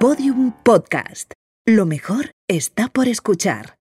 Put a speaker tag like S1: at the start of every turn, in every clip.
S1: Podium Podcast. Lo mejor está por escuchar.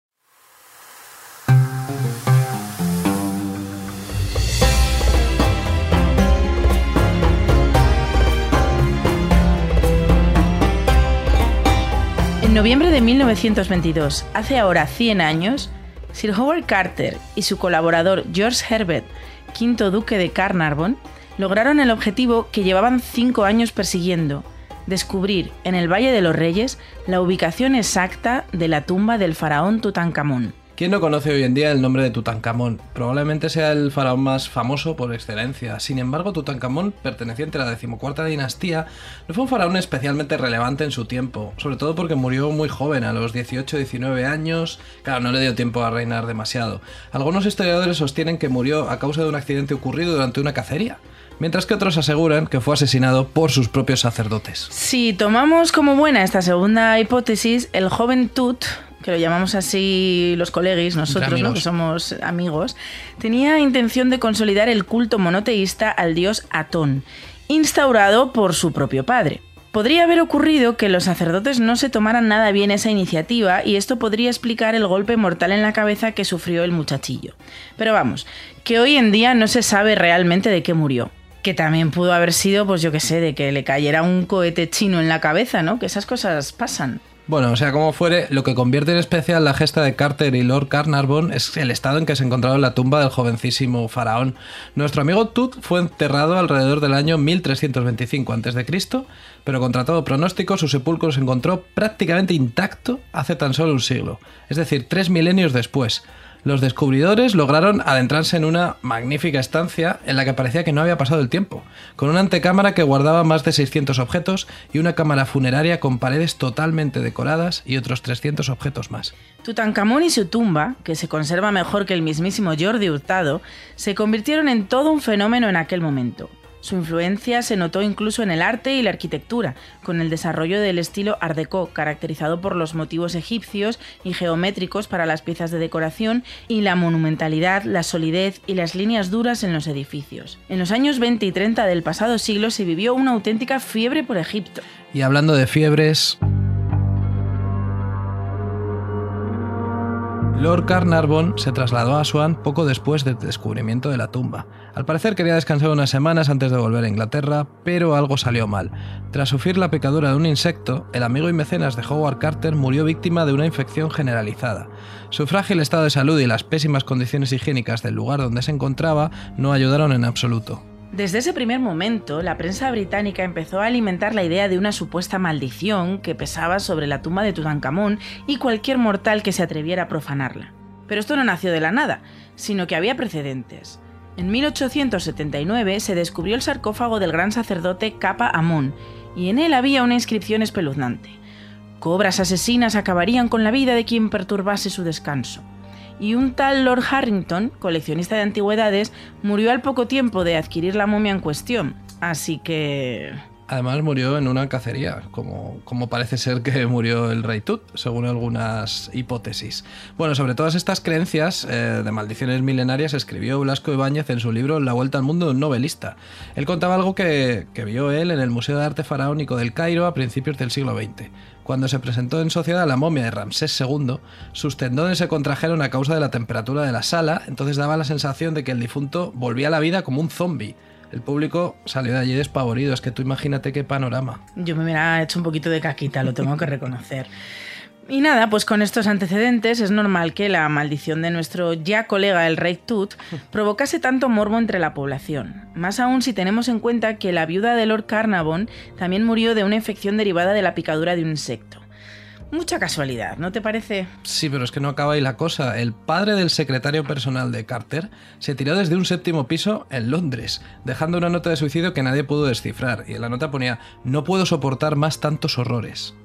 S2: En noviembre de 1922, hace ahora 100 años, Sir Howard Carter y su colaborador George Herbert, quinto duque de Carnarvon, lograron el objetivo que llevaban cinco años persiguiendo, descubrir en el Valle de los Reyes la ubicación exacta de la tumba del faraón Tutankamón.
S3: ¿Quién no conoce hoy en día el nombre de Tutankamón? Probablemente sea el faraón más famoso por excelencia. Sin embargo, Tutankamón, perteneciente a la decimocuarta dinastía, no fue un faraón especialmente relevante en su tiempo, sobre todo porque murió muy joven, a los 18-19 años. Claro, no le dio tiempo a reinar demasiado. Algunos historiadores sostienen que murió a causa de un accidente ocurrido durante una cacería mientras que otros aseguran que fue asesinado por sus propios sacerdotes.
S2: Si tomamos como buena esta segunda hipótesis, el joven Tut que lo llamamos así los colegis, nosotros, ¿no? que somos amigos, tenía intención de consolidar el culto monoteísta al dios Atón, instaurado por su propio padre. Podría haber ocurrido que los sacerdotes no se tomaran nada bien esa iniciativa y esto podría explicar el golpe mortal en la cabeza que sufrió el muchachillo. Pero vamos, que hoy en día no se sabe realmente de qué murió que también pudo haber sido, pues yo qué sé, de que le cayera un cohete chino en la cabeza, ¿no? Que esas cosas pasan.
S3: Bueno, o sea, como fuere, lo que convierte en especial la gesta de Carter y Lord Carnarvon es el estado en que se encontraba la tumba del jovencísimo faraón. Nuestro amigo Tut fue enterrado alrededor del año 1325 a.C., pero contra todo pronóstico su sepulcro se encontró prácticamente intacto hace tan solo un siglo, es decir, tres milenios después los descubridores lograron adentrarse en una magnífica estancia en la que parecía que no había pasado el tiempo, con una antecámara que guardaba más de 600 objetos y una cámara funeraria con paredes totalmente decoradas y otros 300 objetos más.
S2: Tutankamón y su tumba, que se conserva mejor que el mismísimo Jordi Hurtado, se convirtieron en todo un fenómeno en aquel momento. Su influencia se notó incluso en el arte y la arquitectura, con el desarrollo del estilo Art Deco, caracterizado por los motivos egipcios y geométricos para las piezas de decoración y la monumentalidad, la solidez y las líneas duras en los edificios. En los años 20 y 30 del pasado siglo se vivió una auténtica fiebre por Egipto.
S3: Y hablando de fiebres, Lord Carnarvon se trasladó a Swan poco después del descubrimiento de la tumba. Al parecer quería descansar unas semanas antes de volver a Inglaterra, pero algo salió mal. Tras sufrir la picadura de un insecto, el amigo y mecenas de Howard Carter murió víctima de una infección generalizada. Su frágil estado de salud y las pésimas condiciones higiénicas del lugar donde se encontraba no ayudaron en absoluto.
S2: Desde ese primer momento, la prensa británica empezó a alimentar la idea de una supuesta maldición que pesaba sobre la tumba de Tutankamón y cualquier mortal que se atreviera a profanarla. Pero esto no nació de la nada, sino que había precedentes. En 1879 se descubrió el sarcófago del gran sacerdote Capa Amón, y en él había una inscripción espeluznante. Cobras asesinas acabarían con la vida de quien perturbase su descanso y un tal Lord Harrington, coleccionista de antigüedades, murió al poco tiempo de adquirir la momia en cuestión. Así que...
S3: Además murió en una cacería, como, como parece ser que murió el rey Tut, según algunas hipótesis. Bueno, sobre todas estas creencias eh, de maldiciones milenarias escribió Blasco Ibáñez en su libro La Vuelta al Mundo de un novelista. Él contaba algo que, que vio él en el Museo de Arte Faraónico del Cairo a principios del siglo XX. Cuando se presentó en sociedad la momia de Ramsés II, sus tendones se contrajeron a causa de la temperatura de la sala, entonces daba la sensación de que el difunto volvía a la vida como un zombie. El público salió de allí despavorido, es que tú imagínate qué panorama.
S2: Yo me hubiera hecho un poquito de caquita, lo tengo que reconocer. Y nada, pues con estos antecedentes es normal que la maldición de nuestro ya colega el rey Tut provocase tanto morbo entre la población. Más aún si tenemos en cuenta que la viuda de Lord Carnarvon también murió de una infección derivada de la picadura de un insecto. Mucha casualidad, ¿no te parece?
S3: Sí, pero es que no acaba ahí la cosa. El padre del secretario personal de Carter se tiró desde un séptimo piso en Londres, dejando una nota de suicidio que nadie pudo descifrar. Y en la nota ponía, no puedo soportar más tantos horrores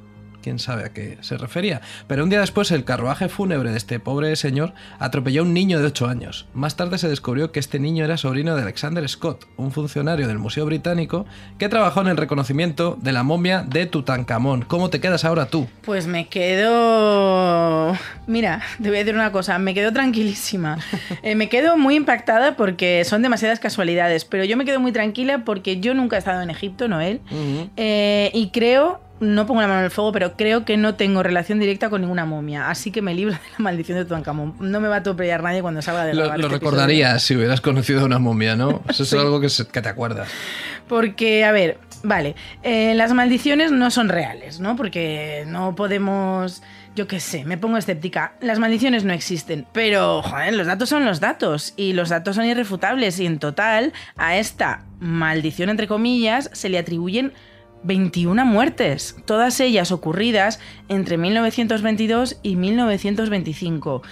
S3: quién sabe a qué se refería. Pero un día después el carruaje fúnebre de este pobre señor atropelló a un niño de 8 años. Más tarde se descubrió que este niño era sobrino de Alexander Scott, un funcionario del Museo Británico que trabajó en el reconocimiento de la momia de Tutankamón. ¿Cómo te quedas ahora tú?
S2: Pues me quedo... Mira, te voy a decir una cosa, me quedo tranquilísima. Eh, me quedo muy impactada porque son demasiadas casualidades, pero yo me quedo muy tranquila porque yo nunca he estado en Egipto, Noel, eh, y creo no pongo la mano en el fuego, pero creo que no tengo relación directa con ninguna momia. Así que me libro de la maldición de Tutankamón. No me va a atropellar nadie cuando salga de
S3: Lo,
S2: grabar
S3: lo
S2: este
S3: recordarías si hubieras conocido a una momia, ¿no? Eso es algo que, se- que te acuerdas.
S2: Porque, a ver, vale, eh, las maldiciones no son reales, ¿no? Porque no podemos, yo qué sé, me pongo escéptica. Las maldiciones no existen, pero, joder, los datos son los datos y los datos son irrefutables y en total a esta maldición, entre comillas, se le atribuyen 21 muertes, todas ellas ocurridas entre 1922 y 1925.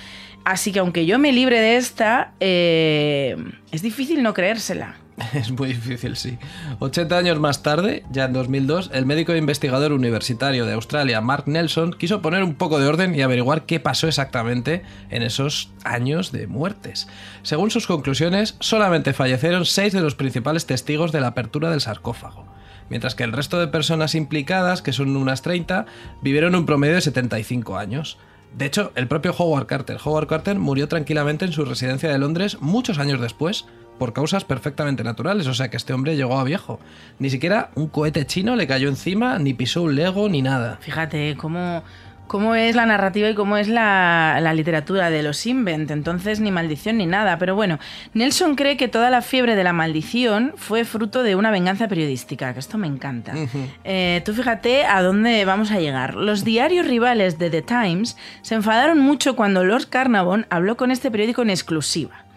S2: Así que aunque yo me libre de esta, eh, es difícil no creérsela.
S3: Es muy difícil, sí. 80 años más tarde, ya en 2002, el médico e investigador universitario de Australia, Mark Nelson, quiso poner un poco de orden y averiguar qué pasó exactamente en esos años de muertes. Según sus conclusiones, solamente fallecieron seis de los principales testigos de la apertura del sarcófago, mientras que el resto de personas implicadas, que son unas 30, vivieron un promedio de 75 años. De hecho, el propio Howard Carter. Howard Carter murió tranquilamente en su residencia de Londres muchos años después, por causas perfectamente naturales, o sea que este hombre llegó a viejo. Ni siquiera un cohete chino le cayó encima, ni pisó un lego, ni nada.
S2: Fíjate cómo, cómo es la narrativa y cómo es la, la literatura de los Invent. Entonces, ni maldición ni nada. Pero bueno, Nelson cree que toda la fiebre de la maldición fue fruto de una venganza periodística, que esto me encanta. Eh, tú fíjate a dónde vamos a llegar. Los diarios rivales de The Times se enfadaron mucho cuando Lord Carnarvon habló con este periódico en exclusiva.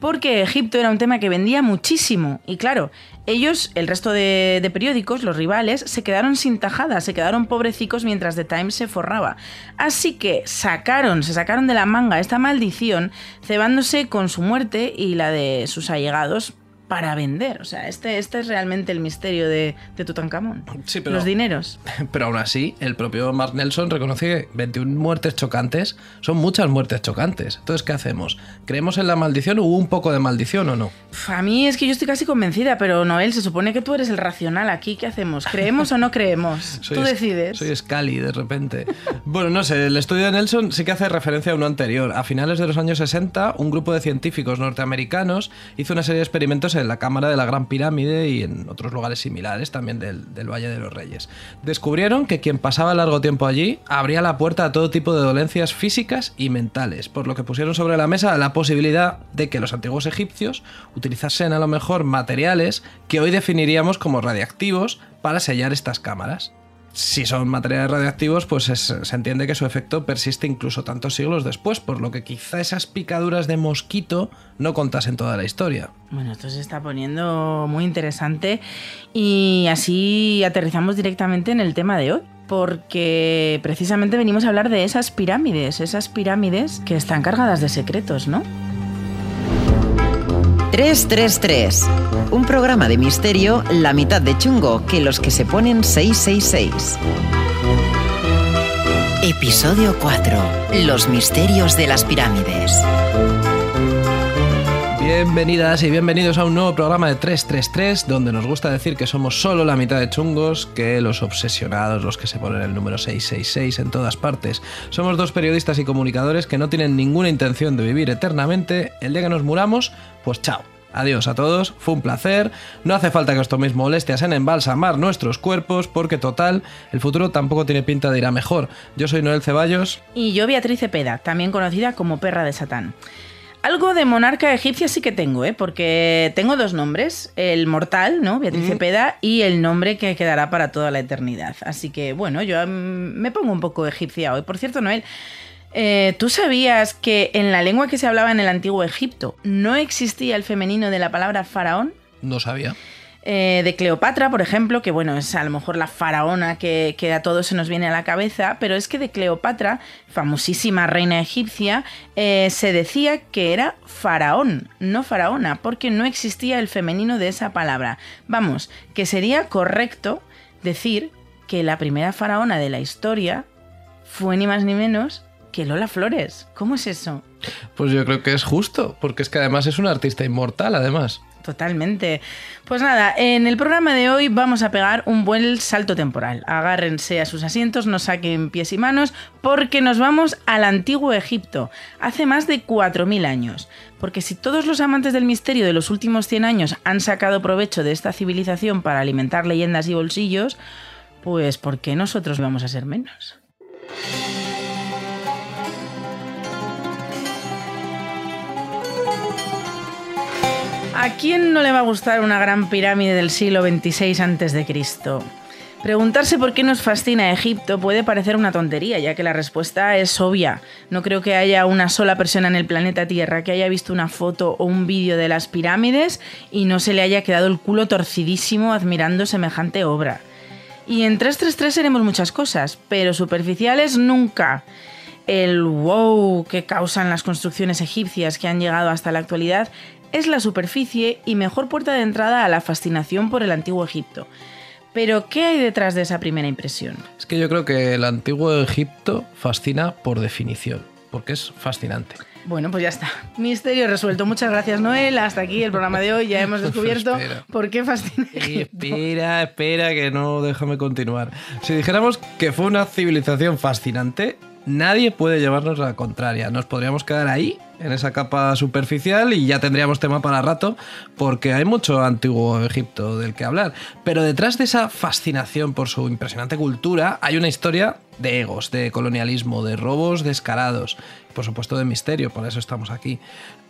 S2: Porque Egipto era un tema que vendía muchísimo. Y claro, ellos, el resto de, periódicos, los rivales, se quedaron sin tajada, se quedaron pobrecicos mientras The Times se forraba. Así que sacaron, se sacaron de la manga esta maldición, cebándose con su muerte y la de sus allegados para vender. O sea, este, este es realmente el misterio de, de Tutankamón.
S3: Sí, pero-
S2: Los dineros.
S3: Pero aún así, el propio Mark Nelson reconoce que 21 muertes chocantes son muchas muertes chocantes. Entonces, ¿qué hacemos? ¿Creemos en la maldición? ¿Hubo un poco de maldición o no?
S2: A mí es que yo estoy casi convencida, pero Noel, se supone que tú eres el racional aquí. ¿Qué hacemos? ¿Creemos o no creemos? tú
S3: es-
S2: decides.
S3: Soy Scully de repente. bueno, no sé, el estudio de Nelson sí que hace referencia a uno anterior. A finales de los años 60, un grupo de científicos norteamericanos hizo una serie de experimentos en la cámara de la Gran Pirámide y en otros lugares similares, también del, del Valle de los Reyes. Descubrieron que quien pasaba largo tiempo allí abría la puerta a todo tipo de dolencias físicas y mentales, por lo que pusieron sobre la mesa la posibilidad de que los antiguos egipcios utilizasen a lo mejor materiales que hoy definiríamos como radiactivos para sellar estas cámaras. Si son materiales radiactivos, pues es- se entiende que su efecto persiste incluso tantos siglos después, por lo que quizá esas picaduras de mosquito no contasen toda la historia.
S2: Bueno, esto se está poniendo muy interesante y así aterrizamos directamente en el tema de hoy. Porque precisamente venimos a hablar de esas pirámides, esas pirámides que están cargadas de secretos, ¿no?
S4: 333. Un programa de misterio la mitad de chungo que los que se ponen 666. Episodio 4. Los misterios de las pirámides.
S3: Bienvenidas y bienvenidos a un nuevo programa de 333, donde nos gusta decir que somos solo la mitad de chungos que los obsesionados, los que se ponen el número 666 en todas partes. Somos dos periodistas y comunicadores que no tienen ninguna intención de vivir eternamente. El día que nos muramos, pues chao. Adiós a todos, fue un placer. No hace falta que os toméis molestias en embalsamar nuestros cuerpos, porque total, el futuro tampoco tiene pinta de ir a mejor. Yo soy Noel Ceballos.
S2: Y yo Beatriz Cepeda, también conocida como Perra de Satán. Algo de monarca egipcia sí que tengo, ¿eh? porque tengo dos nombres, el mortal, ¿no? Beatriz Cepeda, y el nombre que quedará para toda la eternidad. Así que, bueno, yo mm, me pongo un poco egipcia hoy. Por cierto, Noel, eh, ¿tú sabías que en la lengua que se hablaba en el antiguo Egipto no existía el femenino de la palabra faraón?
S3: No sabía.
S2: Eh, de Cleopatra, por ejemplo, que bueno, es a lo mejor la faraona que, a todos se nos viene a la cabeza, pero es que de Cleopatra, famosísima reina egipcia, eh, se decía que era faraón, no faraona, porque no existía el femenino de esa palabra. Vamos, que sería correcto decir que la primera faraona de la historia fue ni más ni menos que Lola Flores. ¿Cómo es eso?
S3: Pues yo creo que es justo, porque es que además es un artista inmortal, además.
S2: Totalmente. Pues nada, en el programa de hoy vamos a pegar un buen salto temporal. Agárrense a sus asientos, no saquen pies y manos, porque nos vamos al antiguo Egipto, hace más de 4.000 años. Porque si todos los amantes del misterio de los últimos 100 años han sacado provecho de esta civilización para alimentar leyendas y bolsillos, Pues ¿por qué nosotros vamos a ser menos? ¿A quién no le va a gustar una gran pirámide del siglo XXVI a.C.? Preguntarse por qué nos fascina Egipto puede parecer una tontería, ya que la respuesta es obvia. No creo que haya una sola persona en el planeta Tierra que haya visto una foto o un vídeo de las pirámides y no se le haya quedado el culo torcidísimo admirando semejante obra. Y en 333 seremos muchas cosas, pero superficiales nunca. El wow que causan las construcciones egipcias que han llegado hasta la actualidad es la superficie y mejor puerta de entrada a la fascinación por el antiguo Egipto. Pero, ¿qué hay detrás de esa primera impresión?
S3: Es que yo creo que el antiguo Egipto fascina por definición, porque es fascinante.
S2: Bueno, pues ya está. Misterio resuelto. Muchas gracias, Noel. Hasta aquí el programa de hoy. Ya hemos descubierto
S3: Espera.
S2: por qué fascina Egipto.
S3: Espera, espera, que no, déjame continuar. Si dijéramos que fue una civilización fascinante, nadie puede llevarnos la contraria. Nos podríamos quedar ahí, en esa capa superficial, y ya tendríamos tema para rato, porque hay mucho antiguo Egipto del que hablar. Pero detrás de esa fascinación por su impresionante cultura, hay una historia de egos, de colonialismo, de robos descarados, por supuesto de misterio, por eso estamos aquí.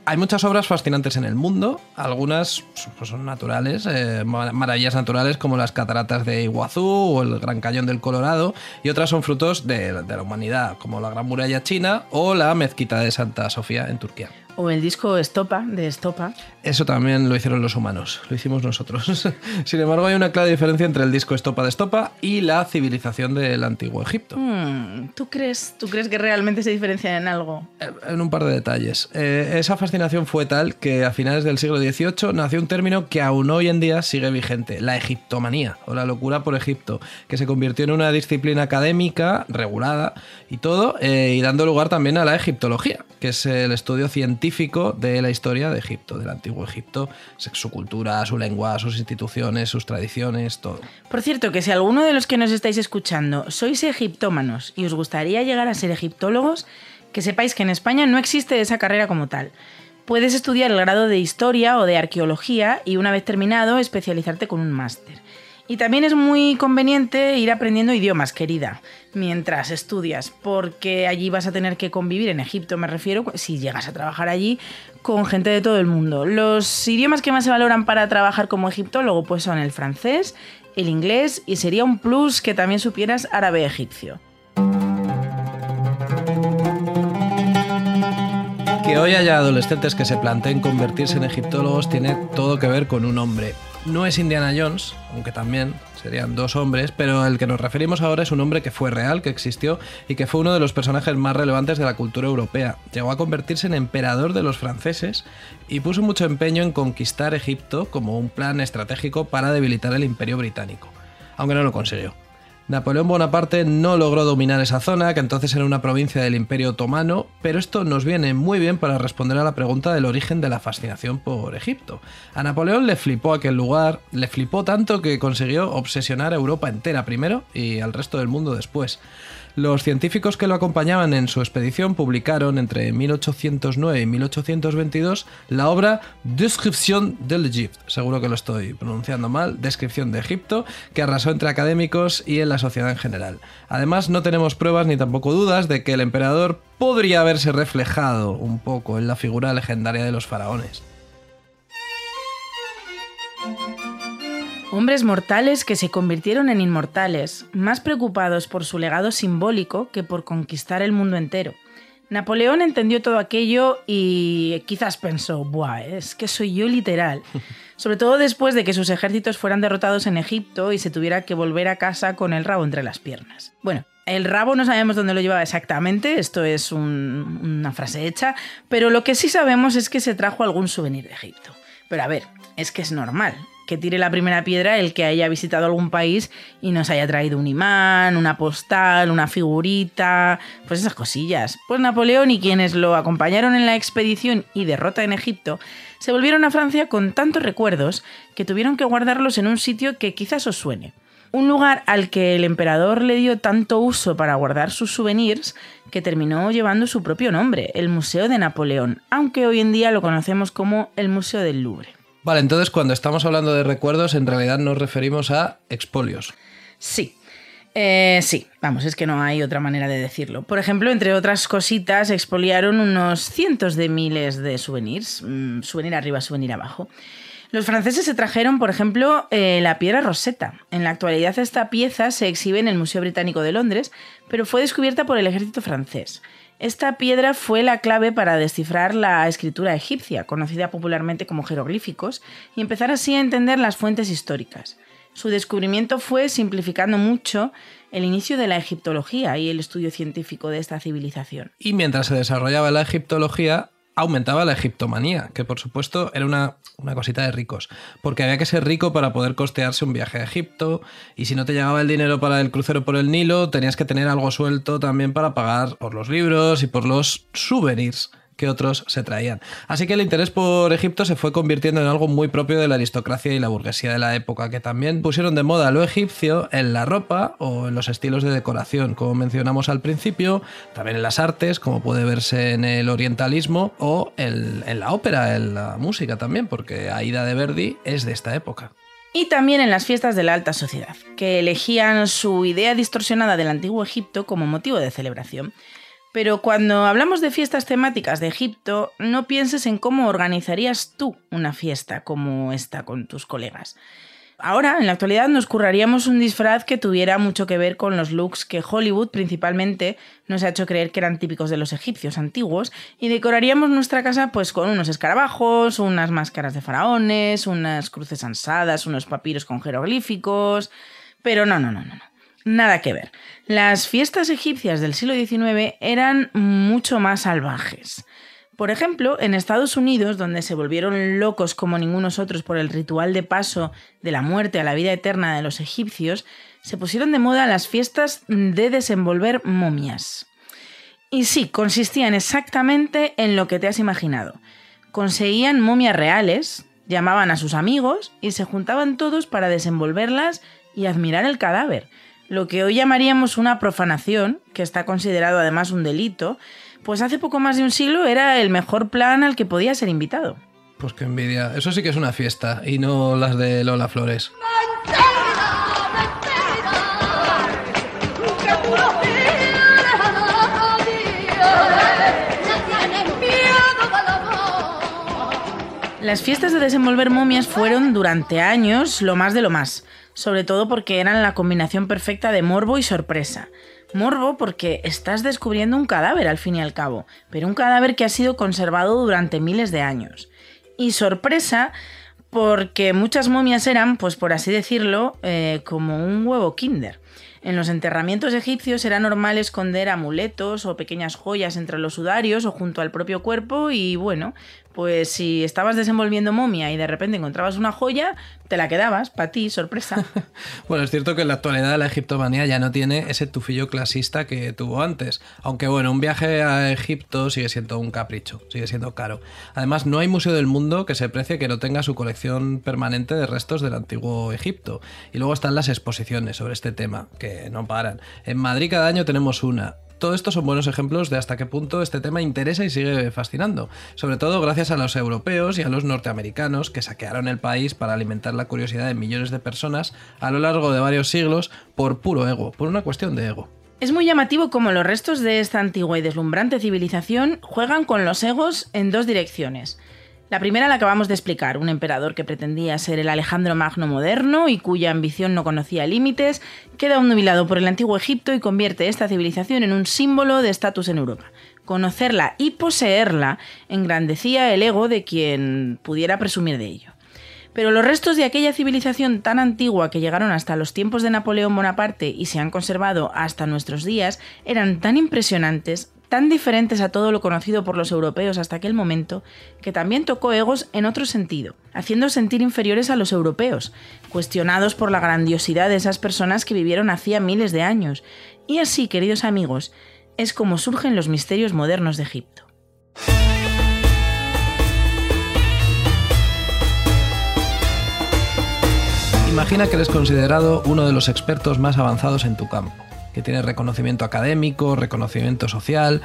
S3: Hay muchas obras fascinantes en el mundo, algunas pues, son naturales, eh, mar- maravillas naturales como las cataratas de Iguazú o el Gran Cañón del Colorado, y otras son frutos de la humanidad, como la Gran Muralla China o la Mezquita de Santa Sofía en Turquía.
S2: O el disco Estopa, de Estopa.
S3: Eso también lo hicieron los humanos, lo hicimos nosotros. Sin embargo, hay una clara diferencia entre el disco Estopa de Estopa y la civilización del antiguo Egipto.
S2: Hmm, ¿tú, crees, ¿Tú crees que realmente se diferencian en algo?
S3: Eh, En un par de detalles. Eh, esa fascinación fue tal que a finales del siglo XVIII nació un término que aún hoy en día sigue vigente, la egiptomanía o la locura por Egipto, que se convirtió en una disciplina académica regulada y todo, eh, y dando lugar también a la egiptología, que es el estudio científico de la historia de Egipto, del antiguo Egipto, su cultura, su lengua, sus instituciones, sus tradiciones, todo.
S2: Por cierto, que si alguno de los que nos estáis escuchando sois egiptómanos y os gustaría llegar a ser egiptólogos, que sepáis que en España no existe esa carrera como tal. Puedes estudiar el grado de historia o de arqueología y una vez terminado especializarte con un máster. Y también es muy conveniente ir aprendiendo idiomas, querida, mientras estudias, porque allí vas a tener que convivir, en Egipto me refiero, si llegas a trabajar allí, con gente de todo el mundo. Los idiomas que más se valoran para trabajar como egiptólogo pues son el francés, el inglés y sería un plus que también supieras árabe egipcio.
S3: Que hoy haya adolescentes que se planteen convertirse en egiptólogos tiene todo que ver con un hombre. No es Indiana Jones, aunque también serían dos hombres, pero el que nos referimos ahora es un hombre que fue real, que existió y que fue uno de los personajes más relevantes de la cultura europea. Llegó a convertirse en emperador de los franceses y puso mucho empeño en conquistar Egipto como un plan estratégico para debilitar el imperio británico, aunque no lo consiguió. Napoleón Bonaparte no logró dominar esa zona, que entonces era una provincia del Imperio Otomano, pero esto nos viene muy bien para responder a la pregunta del origen de la fascinación por Egipto. A Napoleón le flipó aquel lugar, le flipó tanto que consiguió obsesionar a Europa entera primero y al resto del mundo después. Los científicos que lo acompañaban en su expedición publicaron entre 1809 y 1822 la obra Description de l'Egypte, seguro que lo estoy pronunciando mal, Descripción de Egipto, que arrasó entre académicos y en la sociedad en general. Además, no tenemos pruebas ni tampoco dudas de que el emperador podría haberse reflejado un poco en la figura legendaria de los faraones.
S2: Hombres mortales que se convirtieron en inmortales, más preocupados por su legado simbólico que por conquistar el mundo entero. Napoleón entendió todo aquello y quizás pensó, Buah, es que soy yo literal. Sobre todo después de que sus ejércitos fueran derrotados en Egipto y se tuviera que volver a casa con el rabo entre las piernas. Bueno, el rabo no sabemos dónde lo llevaba exactamente, esto es un- una frase hecha, pero lo que sí sabemos es que se trajo algún souvenir de Egipto. Pero a ver, es que es normal que tire la primera piedra el que haya visitado algún país y nos haya traído un imán, una postal, una figurita, pues esas cosillas. Pues Napoleón y quienes lo acompañaron en la expedición y derrota en Egipto se volvieron a Francia con tantos recuerdos que tuvieron que guardarlos en un sitio que quizás os suene. Un lugar al que el emperador le dio tanto uso para guardar sus souvenirs que terminó llevando su propio nombre, el Museo de Napoleón, aunque hoy en día lo conocemos como el Museo del Louvre.
S3: Vale, entonces cuando estamos hablando de recuerdos, en realidad nos referimos a expolios.
S2: Sí. Eh, sí, vamos, es que no hay otra manera de decirlo. Por ejemplo, entre otras cositas, expoliaron unos cientos de miles de souvenirs, mm, souvenir arriba, souvenir abajo. Los franceses se trajeron, por ejemplo, eh, la piedra roseta. En la actualidad esta pieza se exhibe en el Museo Británico de Londres, pero fue descubierta por el ejército francés. Esta piedra fue la clave para descifrar la escritura egipcia, conocida popularmente como jeroglíficos, y empezar así a entender las fuentes históricas. Su descubrimiento fue, simplificando mucho, el inicio de la egiptología y el estudio científico de esta civilización.
S3: Y mientras se desarrollaba la egiptología, aumentaba la egiptomanía, que por supuesto era una, una, cosita de ricos, porque había que ser rico para poder costearse un viaje a Egipto, y si no te llegaba el dinero para el crucero por el Nilo, tenías que tener algo suelto también para pagar por los libros y por los souvenirs que otros se traían. Así que el interés por Egipto se fue convirtiendo en algo muy propio de la aristocracia y la burguesía de la época, que también pusieron de moda lo egipcio en la ropa o en los estilos de decoración, como mencionamos al principio, también en las artes, como puede verse en el orientalismo, o en, la ópera, en la música también, porque Aida de Verdi es de esta época.
S2: Y también en las fiestas de la alta sociedad, que elegían su idea distorsionada del antiguo Egipto como motivo de celebración. Pero cuando hablamos de fiestas temáticas de Egipto, no pienses en cómo organizarías tú una fiesta como esta con tus colegas. Ahora, en la actualidad, nos curraríamos un disfraz que tuviera mucho que ver con los looks que Hollywood principalmente nos ha hecho creer que eran típicos de los egipcios antiguos y decoraríamos nuestra casa pues con unos escarabajos, unas máscaras de faraones, unas cruces ansadas, unos papiros con jeroglíficos... Pero no, no, no, no. Nada que ver. Las fiestas egipcias del siglo XIX eran mucho más salvajes. Por ejemplo, en Estados Unidos, donde se volvieron locos como ningunos otros por el ritual de paso de la muerte a la vida eterna de los egipcios, se pusieron de moda las fiestas de desenvolver momias. Y sí, consistían exactamente en lo que te has imaginado. Conseguían momias reales, llamaban a sus amigos y se juntaban todos para desenvolverlas y admirar el cadáver lo que hoy llamaríamos una profanación, que está considerado además un delito, pues hace poco más de un siglo era el mejor plan al que podía ser invitado.
S3: Pues qué envidia. Eso sí que es una fiesta y no las de Lola Flores.
S2: Las fiestas de desenvolver momias fueron durante años lo más de lo más sobre todo porque eran la combinación perfecta de morbo y sorpresa. Morbo porque estás descubriendo un cadáver al fin y al cabo, pero un cadáver que ha sido conservado durante miles de años. Y sorpresa porque muchas momias eran, pues por así decirlo, eh, como un huevo kinder. En los enterramientos egipcios era normal esconder amuletos o pequeñas joyas entre los sudarios o junto al propio cuerpo y bueno, pues si estabas desenvolviendo momia y de repente encontrabas una joya, te la quedabas, para ti, sorpresa.
S3: bueno, es cierto que en la actualidad la egiptomanía ya no tiene ese tufillo clasista que tuvo antes, aunque bueno, un viaje a Egipto sigue siendo un capricho, sigue siendo caro. Además, no hay museo del mundo que se precie que no tenga su colección permanente de restos del antiguo Egipto. Y luego están las exposiciones sobre este tema, que no paran. En Madrid cada año tenemos una todo esto son buenos ejemplos de hasta qué punto este tema interesa y sigue fascinando, sobre todo gracias a los europeos y a los norteamericanos que saquearon el país para alimentar la curiosidad de millones de personas a lo largo de varios siglos por puro ego, por una cuestión de ego.
S2: Es muy llamativo cómo los restos de esta antigua y deslumbrante civilización juegan con los egos en dos direcciones. La primera la acabamos de explicar, un emperador que pretendía ser el Alejandro Magno moderno y cuya ambición no conocía límites, queda nubilado por el antiguo Egipto y convierte esta civilización en un símbolo de estatus en Europa. Conocerla y poseerla engrandecía el ego de quien pudiera presumir de ello. Pero los restos de aquella civilización tan antigua que llegaron hasta los tiempos de Napoleón Bonaparte y se han conservado hasta nuestros días eran tan impresionantes, tan diferentes a todo lo conocido por los europeos hasta aquel momento, que también tocó egos en otro sentido, haciendo sentir inferiores a los europeos, cuestionados por la grandiosidad de esas personas que vivieron hacía miles de años. Y así, queridos amigos, es como surgen los misterios modernos de Egipto.
S3: Imagina que eres considerado uno de los expertos más avanzados en tu campo que tienes reconocimiento académico, reconocimiento social,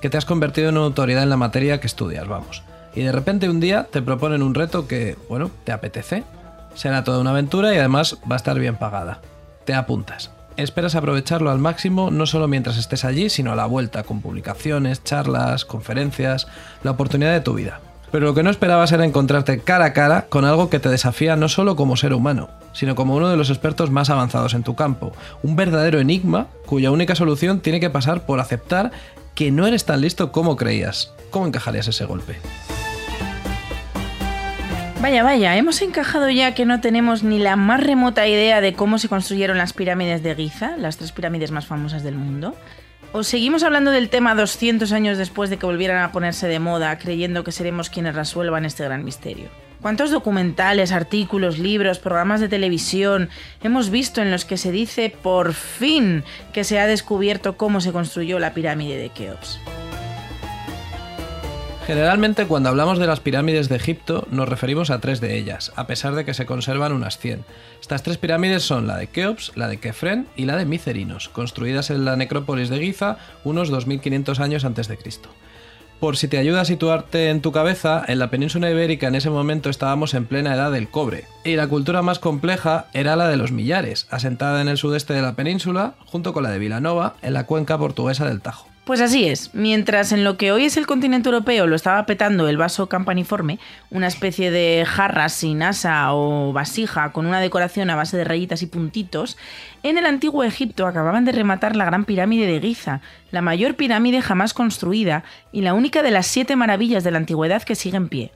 S3: que te has convertido en una autoridad en la materia que estudias, vamos. Y de repente un día te proponen un reto que, bueno, te apetece. Será toda una aventura y además va a estar bien pagada. Te apuntas. esperas aprovecharlo al máximo no solo mientras estés allí, sino a la vuelta, con publicaciones, charlas, conferencias, la oportunidad de tu vida. Pero lo que no esperabas era encontrarte cara a cara con algo que te desafía no solo como ser humano, sino como uno de los expertos más avanzados en tu campo, un verdadero enigma cuya única solución tiene que pasar por aceptar que no eres tan listo como creías. ¿Cómo encajarías ese golpe?
S2: Vaya, vaya, hemos encajado ya que no tenemos ni la más remota idea de cómo se construyeron las pirámides de Giza, las tres pirámides más famosas del mundo. ¿O seguimos hablando del tema 200 años después de que volvieran a ponerse de moda, creyendo que seremos quienes resuelvan este gran misterio? ¿Cuántos documentales, artículos, libros, programas de televisión hemos visto en los que se dice por fin que se ha descubierto cómo se construyó la pirámide de Keops?
S3: Generalmente cuando hablamos de las pirámides de Egipto nos referimos a tres de ellas, a pesar de que se conservan unas 100. Estas tres pirámides son la de Keops, la de Kefren y la de Micerinos, construidas en la necrópolis de Giza unos 2500 años antes de Cristo. Por si te ayuda a situarte en tu cabeza, en la península ibérica en ese momento estábamos en plena edad del cobre, y la cultura más compleja era la de los millares, asentada en el sudeste de la península, junto con la de Vilanova, en la cuenca portuguesa del Tajo.
S2: Pues así es, mientras en lo que hoy es el continente europeo lo estaba petando el vaso campaniforme, una especie de jarra sin asa o vasija con una decoración a base de rayitas y puntitos, en el antiguo Egipto acababan de rematar la gran pirámide de Giza, la mayor pirámide jamás construida y la única de las siete maravillas de la antigüedad que sigue en pie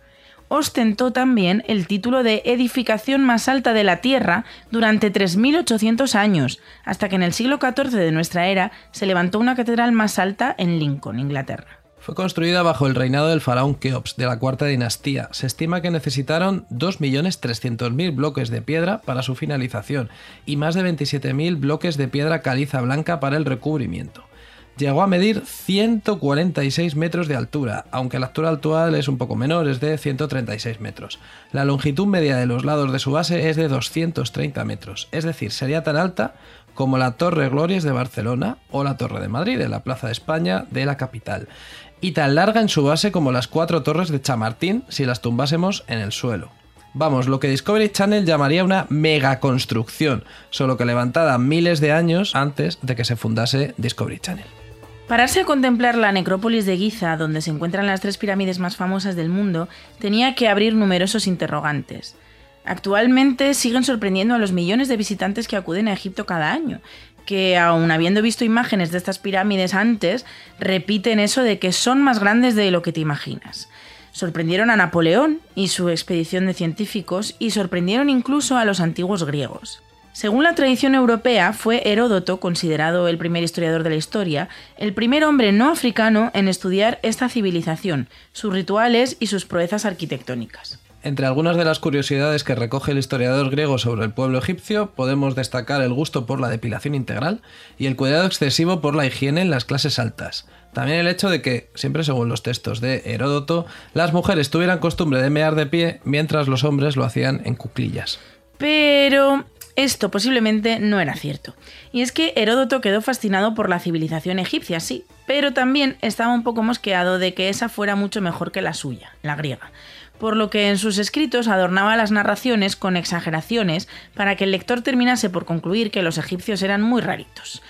S2: ostentó también el título de edificación más alta de la Tierra durante 3.800 años, hasta que en el siglo XIV de nuestra era se levantó una catedral más alta en Lincoln, Inglaterra.
S3: Fue construida bajo el reinado del faraón Keops de la cuarta dinastía. Se estima que necesitaron 2.300.000 bloques de piedra para su finalización y más de 27.000 bloques de piedra caliza blanca para el recubrimiento llegó a medir 146 metros de altura, aunque la altura actual es un poco menor, es de 136 metros. La longitud media de los lados de su base es de 230 metros, es decir, sería tan alta como la Torre Glorias de Barcelona o la Torre de Madrid, en la Plaza de España de la capital, y tan larga en su base como las cuatro torres de Chamartín si las tumbásemos en el suelo. Vamos, lo que Discovery Channel llamaría una megaconstrucción, solo que levantada miles de años antes de que se fundase Discovery Channel.
S2: Pararse a contemplar la necrópolis de Giza, donde se encuentran las tres pirámides más famosas del mundo, tenía que abrir numerosos interrogantes. Actualmente siguen sorprendiendo a los millones de visitantes que acuden a Egipto cada año, que aun habiendo visto imágenes de estas pirámides antes, repiten eso de que son más grandes de lo que te imaginas. Sorprendieron a Napoleón y su expedición de científicos y sorprendieron incluso a los antiguos griegos. Según la tradición europea, fue Heródoto, considerado el primer historiador de la historia, el primer hombre no africano en estudiar esta civilización, sus rituales y sus proezas arquitectónicas.
S3: Entre algunas de las curiosidades que recoge el historiador griego sobre el pueblo egipcio, podemos destacar el gusto por la depilación integral y el cuidado excesivo por la higiene en las clases altas. También el hecho de que, siempre según los textos de Heródoto, las mujeres tuvieran costumbre de mear de pie mientras los hombres lo hacían en cuclillas.
S2: Pero esto posiblemente no era cierto. Y es que Heródoto quedó fascinado por la civilización egipcia, sí, pero también estaba un poco mosqueado de que esa fuera mucho mejor que la suya, la griega. Por lo que en sus escritos adornaba las narraciones con exageraciones para que el lector terminase por concluir que los egipcios eran muy raritos.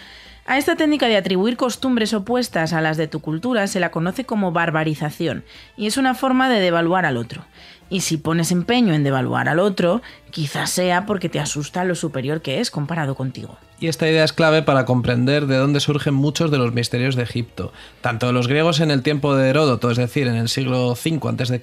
S2: A esta técnica de atribuir costumbres opuestas a las de tu cultura se la conoce como barbarización, y es una forma de devaluar al otro. Y si pones empeño en devaluar al otro, quizás sea porque te asusta lo superior que es comparado contigo.
S3: Y esta idea es clave para comprender de dónde surgen muchos de los misterios de Egipto, tanto los griegos en el tiempo de Heródoto, es decir, en el siglo V a.C.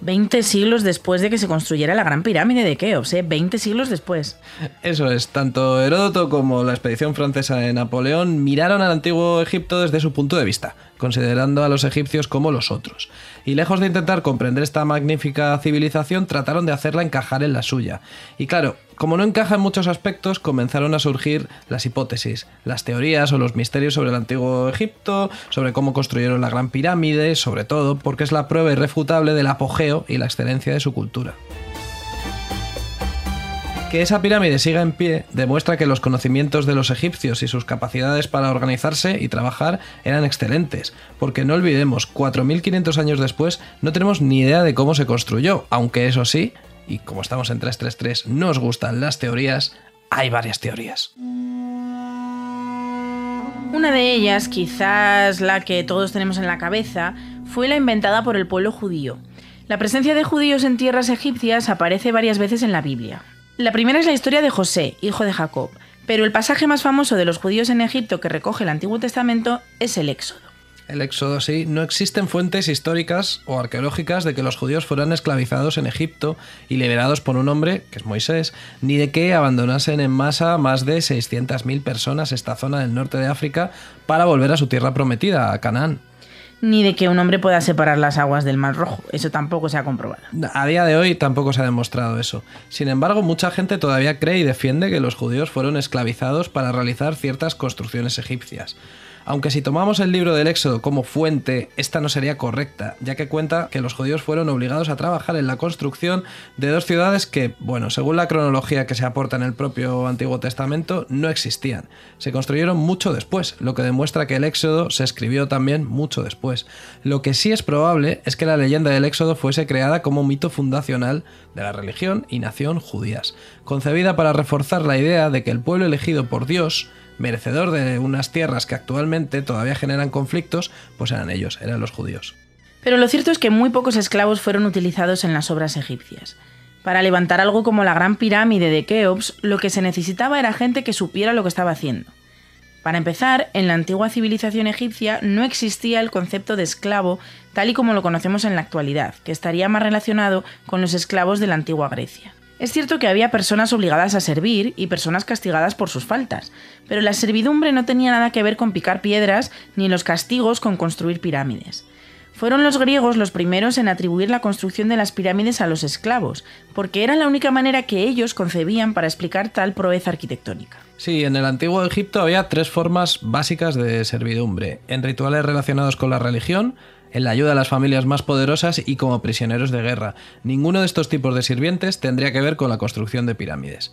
S2: 20 siglos después de que se construyera la Gran Pirámide de Keops, ¿eh? 20 siglos después.
S3: Eso es, tanto Heródoto como la expedición francesa de Napoleón miraron al antiguo Egipto desde su punto de vista, considerando a los egipcios como los otros. Y lejos de intentar comprender esta magnífica civilización, trataron de hacerla encajar en la suya. Y claro, como no encaja en muchos aspectos, comenzaron a surgir las hipótesis, las teorías o los misterios sobre el antiguo Egipto, sobre cómo construyeron la Gran Pirámide, sobre todo porque es la prueba irrefutable del apogeo y la excelencia de su cultura. Que esa pirámide siga en pie demuestra que los conocimientos de los egipcios y sus capacidades para organizarse y trabajar eran excelentes, porque no olvidemos, 4.500 años después no tenemos ni idea de cómo se construyó, aunque eso sí, y como estamos en 333 nos gustan las teorías, hay varias teorías.
S2: Una de ellas, quizás la que todos tenemos en la cabeza, fue la inventada por el pueblo judío. La presencia de judíos en tierras egipcias aparece varias veces en la Biblia. La primera es la historia de José, hijo de Jacob, pero el pasaje más famoso de los judíos en Egipto que recoge el Antiguo Testamento es el Éxodo.
S3: El Éxodo, sí. No existen fuentes históricas o arqueológicas de que los judíos fueran esclavizados en Egipto y liberados por un hombre, que es Moisés, ni de que abandonasen en masa más de 600.000 personas esta zona del norte de África para volver a su tierra prometida, a Canaán
S2: ni de que un hombre pueda separar las aguas del Mar Rojo. Eso tampoco se ha comprobado.
S3: A día de hoy tampoco se ha demostrado eso. Sin embargo, mucha gente todavía cree y defiende que los judíos fueron esclavizados para realizar ciertas construcciones egipcias. Aunque si tomamos el libro del Éxodo como fuente, esta no sería correcta, ya que cuenta que los judíos fueron obligados a trabajar en la construcción de dos ciudades que, bueno, según la cronología que se aporta en el propio Antiguo Testamento, no existían. Se construyeron mucho después, lo que demuestra que el Éxodo se escribió también mucho después. Lo que sí es probable es que la leyenda del Éxodo fuese creada como mito fundacional de la religión y nación judías, concebida para reforzar la idea de que el pueblo elegido por Dios merecedor de unas tierras que actualmente todavía generan conflictos, pues eran ellos, eran los judíos.
S2: Pero lo cierto es que muy pocos esclavos fueron utilizados en las obras egipcias. Para levantar algo como la gran pirámide de Keops, lo que se necesitaba era gente que supiera lo que estaba haciendo. Para empezar, en la antigua civilización egipcia no existía el concepto de esclavo tal y como lo conocemos en la actualidad, que estaría más relacionado con los esclavos de la antigua Grecia. Es cierto que había personas obligadas a servir y personas castigadas por sus faltas, pero la servidumbre no tenía nada que ver con picar piedras ni los castigos con construir pirámides. Fueron los griegos los primeros en atribuir la construcción de las pirámides a los esclavos, porque era la única manera que ellos concebían para explicar tal proeza arquitectónica.
S3: Sí, en el antiguo Egipto había tres formas básicas de servidumbre, en rituales relacionados con la religión, en la ayuda a las familias más poderosas y como prisioneros de guerra. Ninguno de estos tipos de sirvientes tendría que ver con la construcción de pirámides.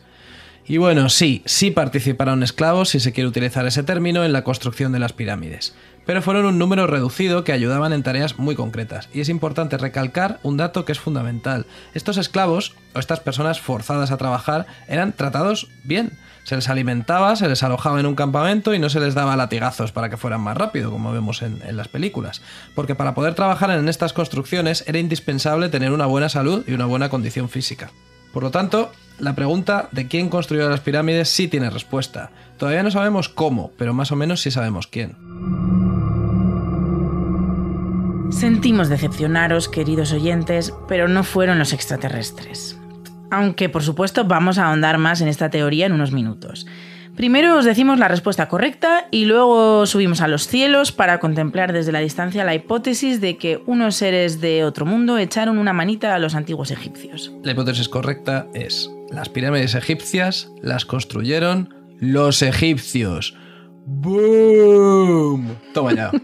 S3: Y bueno, sí, sí participaron esclavos, si se quiere utilizar ese término, en la construcción de las pirámides. Pero fueron un número reducido que ayudaban en tareas muy concretas. Y es importante recalcar un dato que es fundamental. Estos esclavos, o estas personas forzadas a trabajar, eran tratados bien. Se les alimentaba, se les alojaba en un campamento y no se les daba latigazos para que fueran más rápido, como vemos en, las películas. Porque para poder trabajar en estas construcciones era indispensable tener una buena salud y una buena condición física. Por lo tanto, la pregunta de quién construyó las pirámides sí tiene respuesta. Todavía no sabemos cómo, pero más o menos sí sabemos quién.
S2: Sentimos decepcionaros, queridos oyentes, pero no fueron los extraterrestres. Aunque, por supuesto, vamos a ahondar más en esta teoría en unos minutos. Primero os decimos la respuesta correcta y luego subimos a los cielos para contemplar desde la distancia la hipótesis de que unos seres de otro mundo echaron una manita a los antiguos egipcios.
S3: La hipótesis correcta es, las pirámides egipcias las construyeron los egipcios. ¡Boom! Toma ya.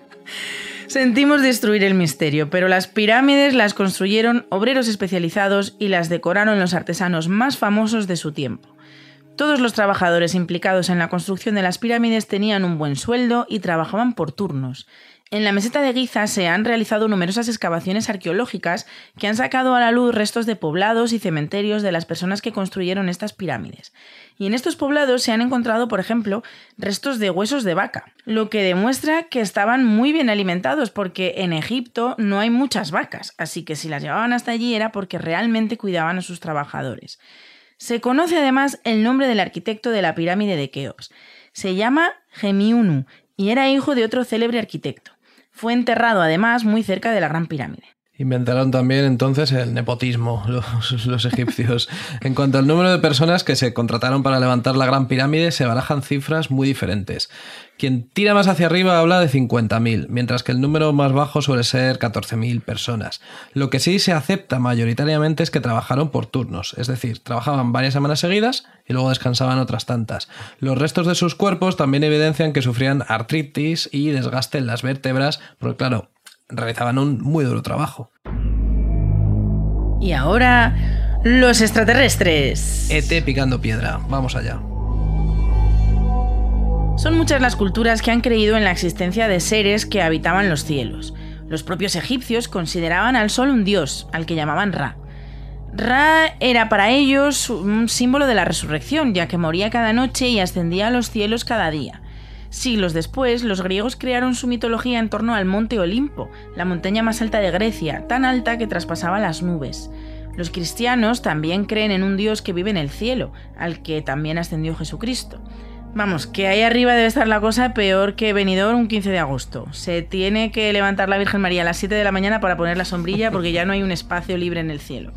S2: Sentimos destruir el misterio, pero las pirámides las construyeron obreros especializados y las decoraron los artesanos más famosos de su tiempo. Todos los trabajadores implicados en la construcción de las pirámides tenían un buen sueldo y trabajaban por turnos. En la meseta de Giza se han realizado numerosas excavaciones arqueológicas que han sacado a la luz restos de poblados y cementerios de las personas que construyeron estas pirámides. Y en estos poblados se han encontrado, por ejemplo, restos de huesos de vaca, lo que demuestra que estaban muy bien alimentados porque en Egipto no hay muchas vacas, así que si las llevaban hasta allí era porque realmente cuidaban a sus trabajadores. Se conoce además el nombre del arquitecto de la pirámide de Keops. Se llama Gemiunu y era hijo de otro célebre arquitecto. Fue enterrado además muy cerca de la Gran Pirámide.
S3: Inventaron también entonces el nepotismo los, los, egipcios. En cuanto al número de personas que se contrataron para levantar la Gran Pirámide, se barajan cifras muy diferentes. Quien tira más hacia arriba habla de 50.000, mientras que el número más bajo suele ser 14.000 personas. Lo que sí se acepta mayoritariamente es que trabajaron por turnos, es decir, trabajaban varias semanas seguidas y luego descansaban otras tantas. Los restos de sus cuerpos también evidencian que sufrían artritis y desgaste en las vértebras, porque claro, realizaban un muy duro trabajo.
S2: Y ahora, los extraterrestres.
S3: ET picando piedra, vamos allá.
S2: Son muchas las culturas que han creído en la existencia de seres que habitaban los cielos. Los propios egipcios consideraban al sol un dios, al que llamaban Ra. Ra era para ellos un símbolo de la resurrección, ya que moría cada noche y ascendía a los cielos cada día. Siglos después, los griegos crearon su mitología en torno al monte Olimpo, la montaña más alta de Grecia, tan alta que traspasaba las nubes. Los cristianos también creen en un Dios que vive en el cielo, al que también ascendió Jesucristo. Vamos, que ahí arriba debe estar la cosa peor que venidor un 15 de agosto. Se tiene que levantar la Virgen María a las 7 de la mañana para poner la sombrilla porque ya no hay un espacio libre en el cielo.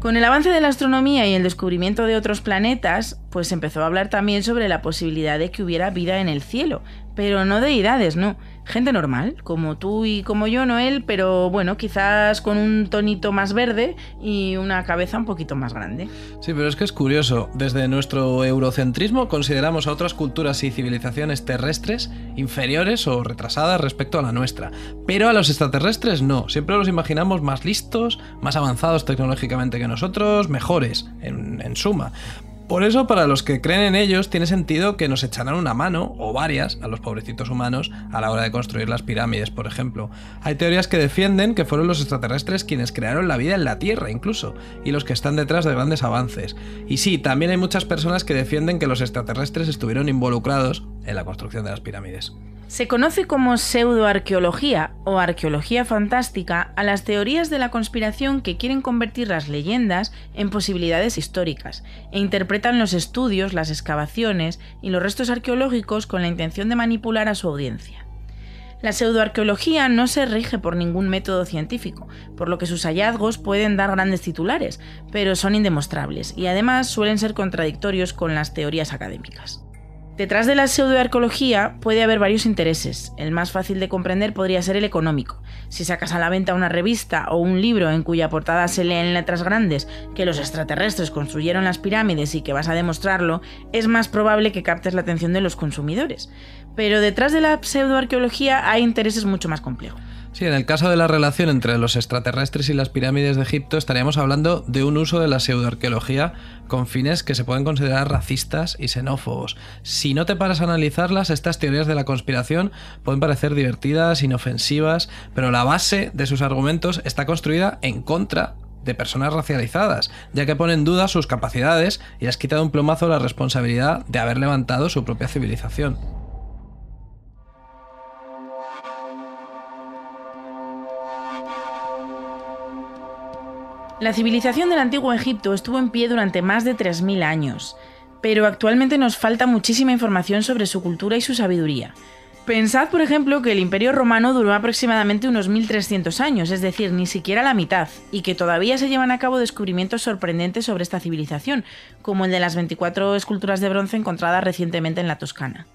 S2: Con el avance de la astronomía y el descubrimiento de otros planetas, pues empezó a hablar también sobre la posibilidad de que hubiera vida en el cielo, pero no deidades, no. Gente normal, como tú y como yo, Noel, pero bueno, quizás con un tonito más verde y una cabeza un poquito más grande.
S3: Sí, pero es que es curioso. Desde nuestro eurocentrismo consideramos a otras culturas y civilizaciones terrestres inferiores o retrasadas respecto a la nuestra. Pero a los extraterrestres no. Siempre los imaginamos más listos, más avanzados tecnológicamente que nosotros, mejores, en, en suma. Por eso, para los que creen en ellos, tiene sentido que nos echarán una mano, o varias, a los pobrecitos humanos a la hora de construir las pirámides, por ejemplo. Hay teorías que defienden que fueron los extraterrestres quienes crearon la vida en la Tierra, incluso, y los que están detrás de grandes avances. Y sí, también hay muchas personas que defienden que los extraterrestres estuvieron involucrados en la construcción de las pirámides.
S2: Se conoce como pseudoarqueología o arqueología fantástica a las teorías de la conspiración que quieren convertir las leyendas en posibilidades históricas e interpretan los estudios, las excavaciones y los restos arqueológicos con la intención de manipular a su audiencia. La pseudoarqueología no se rige por ningún método científico, por lo que sus hallazgos pueden dar grandes titulares, pero son indemostrables y además suelen ser contradictorios con las teorías académicas. Detrás de la pseudoarqueología puede haber varios intereses. El más fácil de comprender podría ser el económico. Si sacas a la venta una revista o un libro en cuya portada se lee en letras grandes que los extraterrestres construyeron las pirámides y que vas a demostrarlo, es más probable que captes la atención de los consumidores. Pero detrás de la pseudoarqueología hay intereses mucho más complejos.
S3: Sí, en el caso de la relación entre los extraterrestres y las pirámides de Egipto estaríamos hablando de un uso de la pseudoarqueología con fines que se pueden considerar racistas y xenófobos. Si no te paras a analizarlas, estas teorías de la conspiración pueden parecer divertidas, inofensivas, pero la base de sus argumentos está construida en contra de personas racializadas, ya que pone en duda sus capacidades y has quitado un plomazo la responsabilidad de haber levantado su propia civilización.
S2: La civilización del antiguo Egipto estuvo en pie durante más de 3.000 años, pero actualmente nos falta muchísima información sobre su cultura y su sabiduría. Pensad, por ejemplo, que el Imperio Romano duró aproximadamente unos 1300 años, es decir, ni siquiera la mitad, y que todavía se llevan a cabo descubrimientos sorprendentes sobre esta civilización, como el de las 24 esculturas de bronce encontradas recientemente en la Toscana.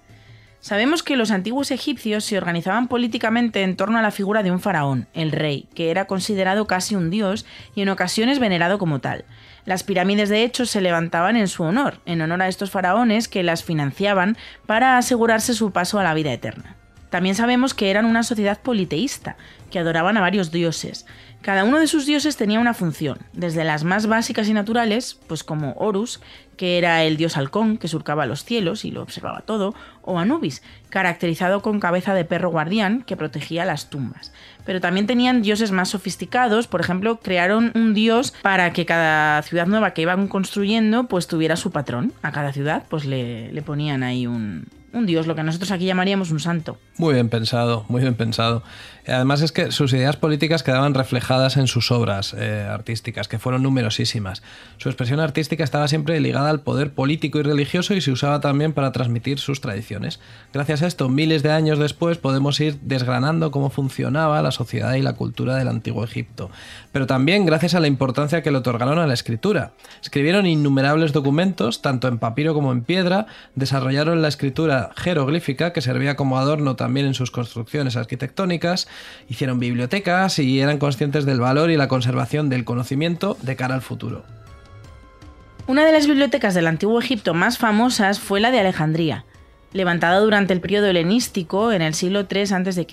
S2: Sabemos que los antiguos egipcios se organizaban políticamente en torno a la figura de un faraón, el rey, que era considerado casi un dios y en ocasiones venerado como tal. Las pirámides de hecho se levantaban en su honor, en honor a estos faraones que las financiaban para asegurarse su paso a la vida eterna. También sabemos que eran una sociedad politeísta, que adoraban a varios dioses. Cada uno de sus dioses tenía una función, desde las más básicas y naturales, pues como Horus, que era el dios halcón que surcaba los cielos y lo observaba todo, o Anubis, caracterizado con cabeza de perro guardián que protegía las tumbas. Pero también tenían dioses más sofisticados, por ejemplo, crearon un dios para que cada ciudad nueva que iban construyendo pues tuviera su patrón. A cada ciudad pues le, le ponían ahí un, un dios, lo que nosotros aquí llamaríamos un santo.
S3: Muy bien pensado, muy bien pensado. Además es que sus ideas políticas quedaban reflejadas en sus obras eh, artísticas, que fueron numerosísimas. Su expresión artística estaba siempre ligada al poder político y religioso y se usaba también para transmitir sus tradiciones. Gracias a esto, miles de años después podemos ir desgranando cómo funcionaba la sociedad y la cultura del antiguo Egipto. Pero también gracias a la importancia que le otorgaron a la escritura. Escribieron innumerables documentos, tanto en papiro como en piedra, desarrollaron la escritura jeroglífica, que servía como adorno también en sus construcciones arquitectónicas, hicieron bibliotecas y eran conscientes del valor y la conservación del conocimiento de cara al futuro.
S2: Una de las bibliotecas del antiguo Egipto más famosas fue la de Alejandría, levantada durante el periodo helenístico en el siglo III a.C.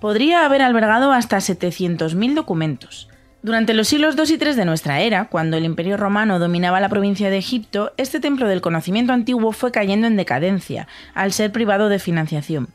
S2: Podría haber albergado hasta 700.000 documentos. Durante los siglos II y III de nuestra era, cuando el Imperio Romano dominaba la provincia de Egipto, este templo del conocimiento antiguo fue cayendo en decadencia, al ser privado de financiación.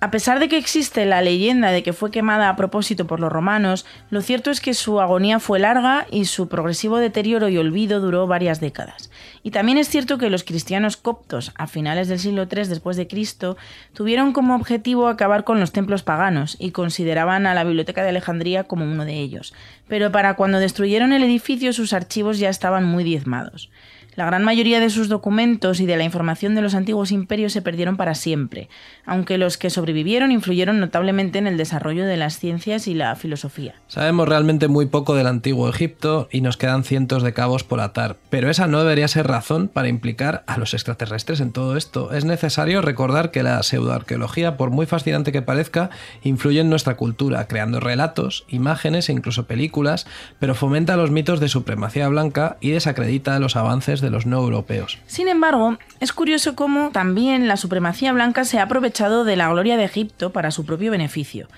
S2: A pesar de que existe la leyenda de que fue quemada a propósito por los romanos, lo cierto es que su agonía fue larga y su progresivo deterioro y olvido duró varias décadas. Y también es cierto que los cristianos coptos, a finales del siglo III después de Cristo, tuvieron como objetivo acabar con los templos paganos y consideraban a la Biblioteca de Alejandría como uno de ellos. Pero para cuando destruyeron el edificio sus archivos ya estaban muy diezmados. La gran mayoría de sus documentos y de la información de los antiguos imperios se perdieron para siempre, aunque los que sobrevivieron influyeron notablemente en el desarrollo de las ciencias y la filosofía.
S3: Sabemos realmente muy poco del antiguo Egipto y nos quedan cientos de cabos por atar, pero esa no debería ser razón para implicar a los extraterrestres en todo esto. Es necesario recordar que la pseudoarqueología, por muy fascinante que parezca, influye en nuestra cultura, creando relatos, imágenes e incluso películas, pero fomenta los mitos de supremacía blanca y desacredita los avances de los no europeos.
S2: Sin embargo, es curioso cómo también la supremacía blanca se ha aprovechado de la gloria de Egipto para su propio beneficio.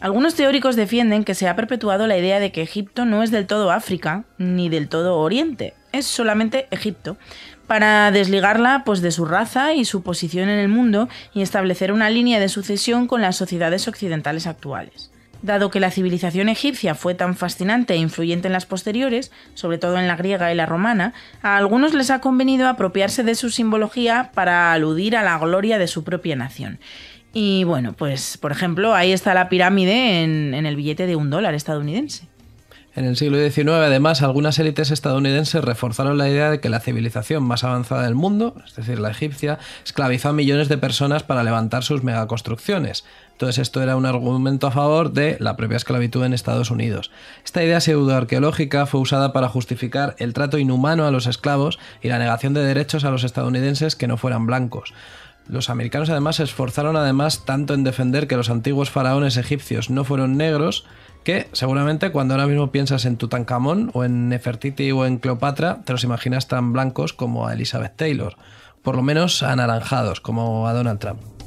S2: Algunos teóricos defienden que se ha perpetuado la idea de que Egipto no es del todo África ni del todo Oriente, es solamente Egipto, para desligarla pues, de su raza y su posición en el mundo y establecer una línea de sucesión con las sociedades occidentales actuales. Dado que la civilización egipcia fue tan fascinante e influyente en las posteriores, sobre todo en la griega y la romana, a algunos les ha convenido apropiarse de su simbología para aludir a la gloria de su propia nación. Y bueno, pues por ejemplo, ahí está la pirámide en, el billete de un dólar estadounidense.
S3: En el siglo XIX, además, algunas élites estadounidenses reforzaron la idea de que la civilización más avanzada del mundo, es decir, la egipcia, esclavizó a millones de personas para levantar sus megaconstrucciones. Entonces esto era un argumento a favor de la propia esclavitud en Estados Unidos. Esta idea pseudoarqueológica fue usada para justificar el trato inhumano a los esclavos y la negación de derechos a los estadounidenses que no fueran blancos. Los americanos además se esforzaron además tanto en defender que los antiguos faraones egipcios no fueron negros, que seguramente cuando ahora mismo piensas en Tutankamón o en Nefertiti o en Cleopatra, te los imaginas tan blancos como a Elizabeth Taylor, por lo menos anaranjados como a Donald Trump.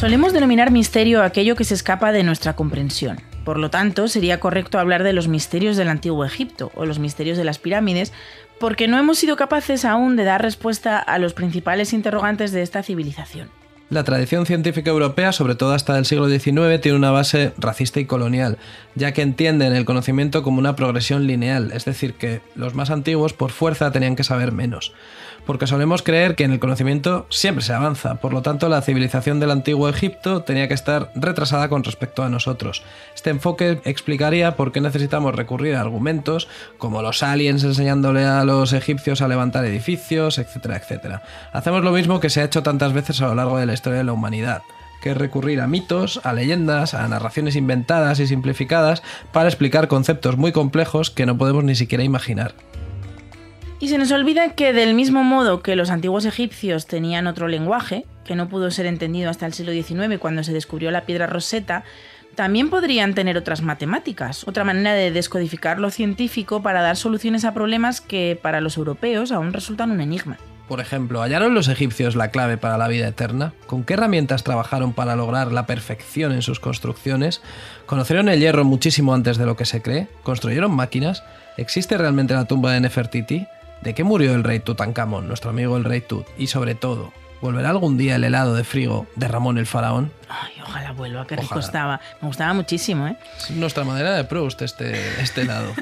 S2: Solemos denominar misterio aquello que se escapa de nuestra comprensión. Por lo tanto, sería correcto hablar de los misterios del antiguo Egipto o los misterios de las pirámides, porque no hemos sido capaces aún de dar respuesta a los principales interrogantes de esta civilización.
S3: La tradición científica europea, sobre todo hasta el siglo XIX, tiene una base racista y colonial, ya que entienden el conocimiento como una progresión lineal, es decir, que los más antiguos por fuerza tenían que saber menos porque solemos creer que en el conocimiento siempre se avanza, por lo tanto la civilización del antiguo Egipto tenía que estar retrasada con respecto a nosotros. Este enfoque explicaría por qué necesitamos recurrir a argumentos como los aliens enseñándole a los egipcios a levantar edificios, etcétera, etcétera. Hacemos lo mismo que se ha hecho tantas veces a lo largo de la historia de la humanidad que recurrir a mitos, a leyendas, a narraciones inventadas y simplificadas para explicar conceptos muy complejos que no podemos ni siquiera imaginar.
S2: Y se nos olvida que del mismo modo que los antiguos egipcios tenían otro lenguaje, que no pudo ser entendido hasta el siglo XIX cuando se descubrió la piedra roseta, también podrían tener otras matemáticas, otra manera de descodificar lo científico para dar soluciones a problemas que para los europeos aún resultan un enigma.
S3: Por ejemplo, ¿hallaron los egipcios la clave para la vida eterna? ¿Con qué herramientas trabajaron para lograr la perfección en sus construcciones? ¿Conocieron el hierro muchísimo antes de lo que se cree? ¿Construyeron máquinas? ¿Existe realmente la tumba de Nefertiti? ¿De qué murió el rey Tutankamón, nuestro amigo el rey Tut? Y sobre todo, ¿volverá algún día el helado de frigo de Ramón el faraón?
S2: Ay, ojalá vuelva, qué rico estaba. Me gustaba muchísimo, ¿eh?
S3: Es nuestra madera de Proust este, este helado.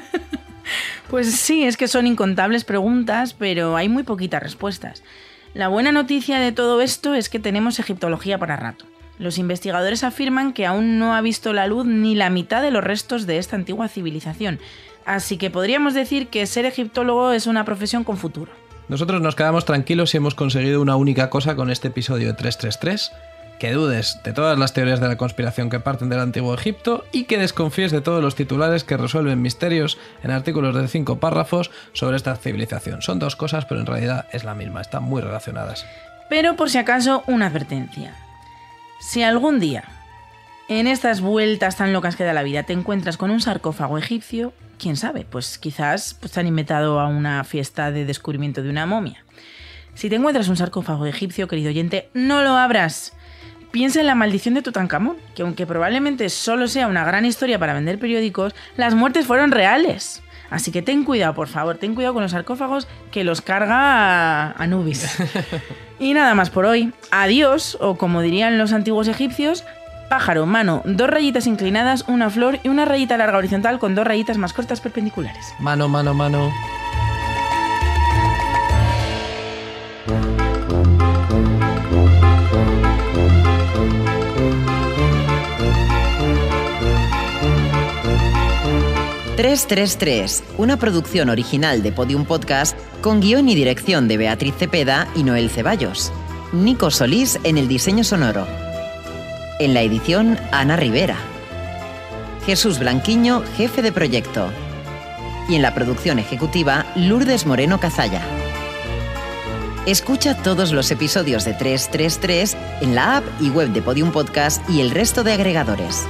S2: pues sí, es que son incontables preguntas, pero hay muy poquitas respuestas. La buena noticia de todo esto es que tenemos egiptología para rato. Los investigadores afirman que aún no ha visto la luz ni la mitad de los restos de esta antigua civilización, Así que podríamos decir que ser egiptólogo es una profesión con futuro.
S3: Nosotros nos quedamos tranquilos y hemos conseguido una única cosa con este episodio de 333, que dudes de todas las teorías de la conspiración que parten del antiguo Egipto y que desconfíes de todos los titulares que resuelven misterios en artículos de cinco párrafos sobre esta civilización. Son dos cosas, pero en realidad es la misma, están muy relacionadas.
S2: Pero por si acaso, una advertencia. Si algún día, en estas vueltas tan locas que da la vida, te encuentras con un sarcófago egipcio, quién sabe, pues quizás pues, han inventado a una fiesta de descubrimiento de una momia. Si te encuentras un sarcófago egipcio, querido oyente, no lo abras. Piensa en la maldición de Tutankamón, que aunque probablemente solo sea una gran historia para vender periódicos, las muertes fueron reales. Así que ten cuidado, por favor, ten cuidado con los sarcófagos que los carga Anubis. y nada más por hoy. Adiós, o como dirían los antiguos egipcios, pájaro, mano, dos rayitas inclinadas, una flor y una rayita larga horizontal con dos rayitas más cortas perpendiculares.
S3: Mano, mano, mano.
S4: ...333, una producción original de Podium Podcast... ...con guion y dirección de Beatriz Cepeda y Noel Ceballos... ...Nico Solís en el diseño sonoro... En la edición, Ana Rivera. Jesús Blanquiño, jefe de proyecto. Y en la producción ejecutiva, Lourdes Moreno Cazalla. Escucha todos los episodios de 333 en la app y web de Podium Podcast y el resto de agregadores.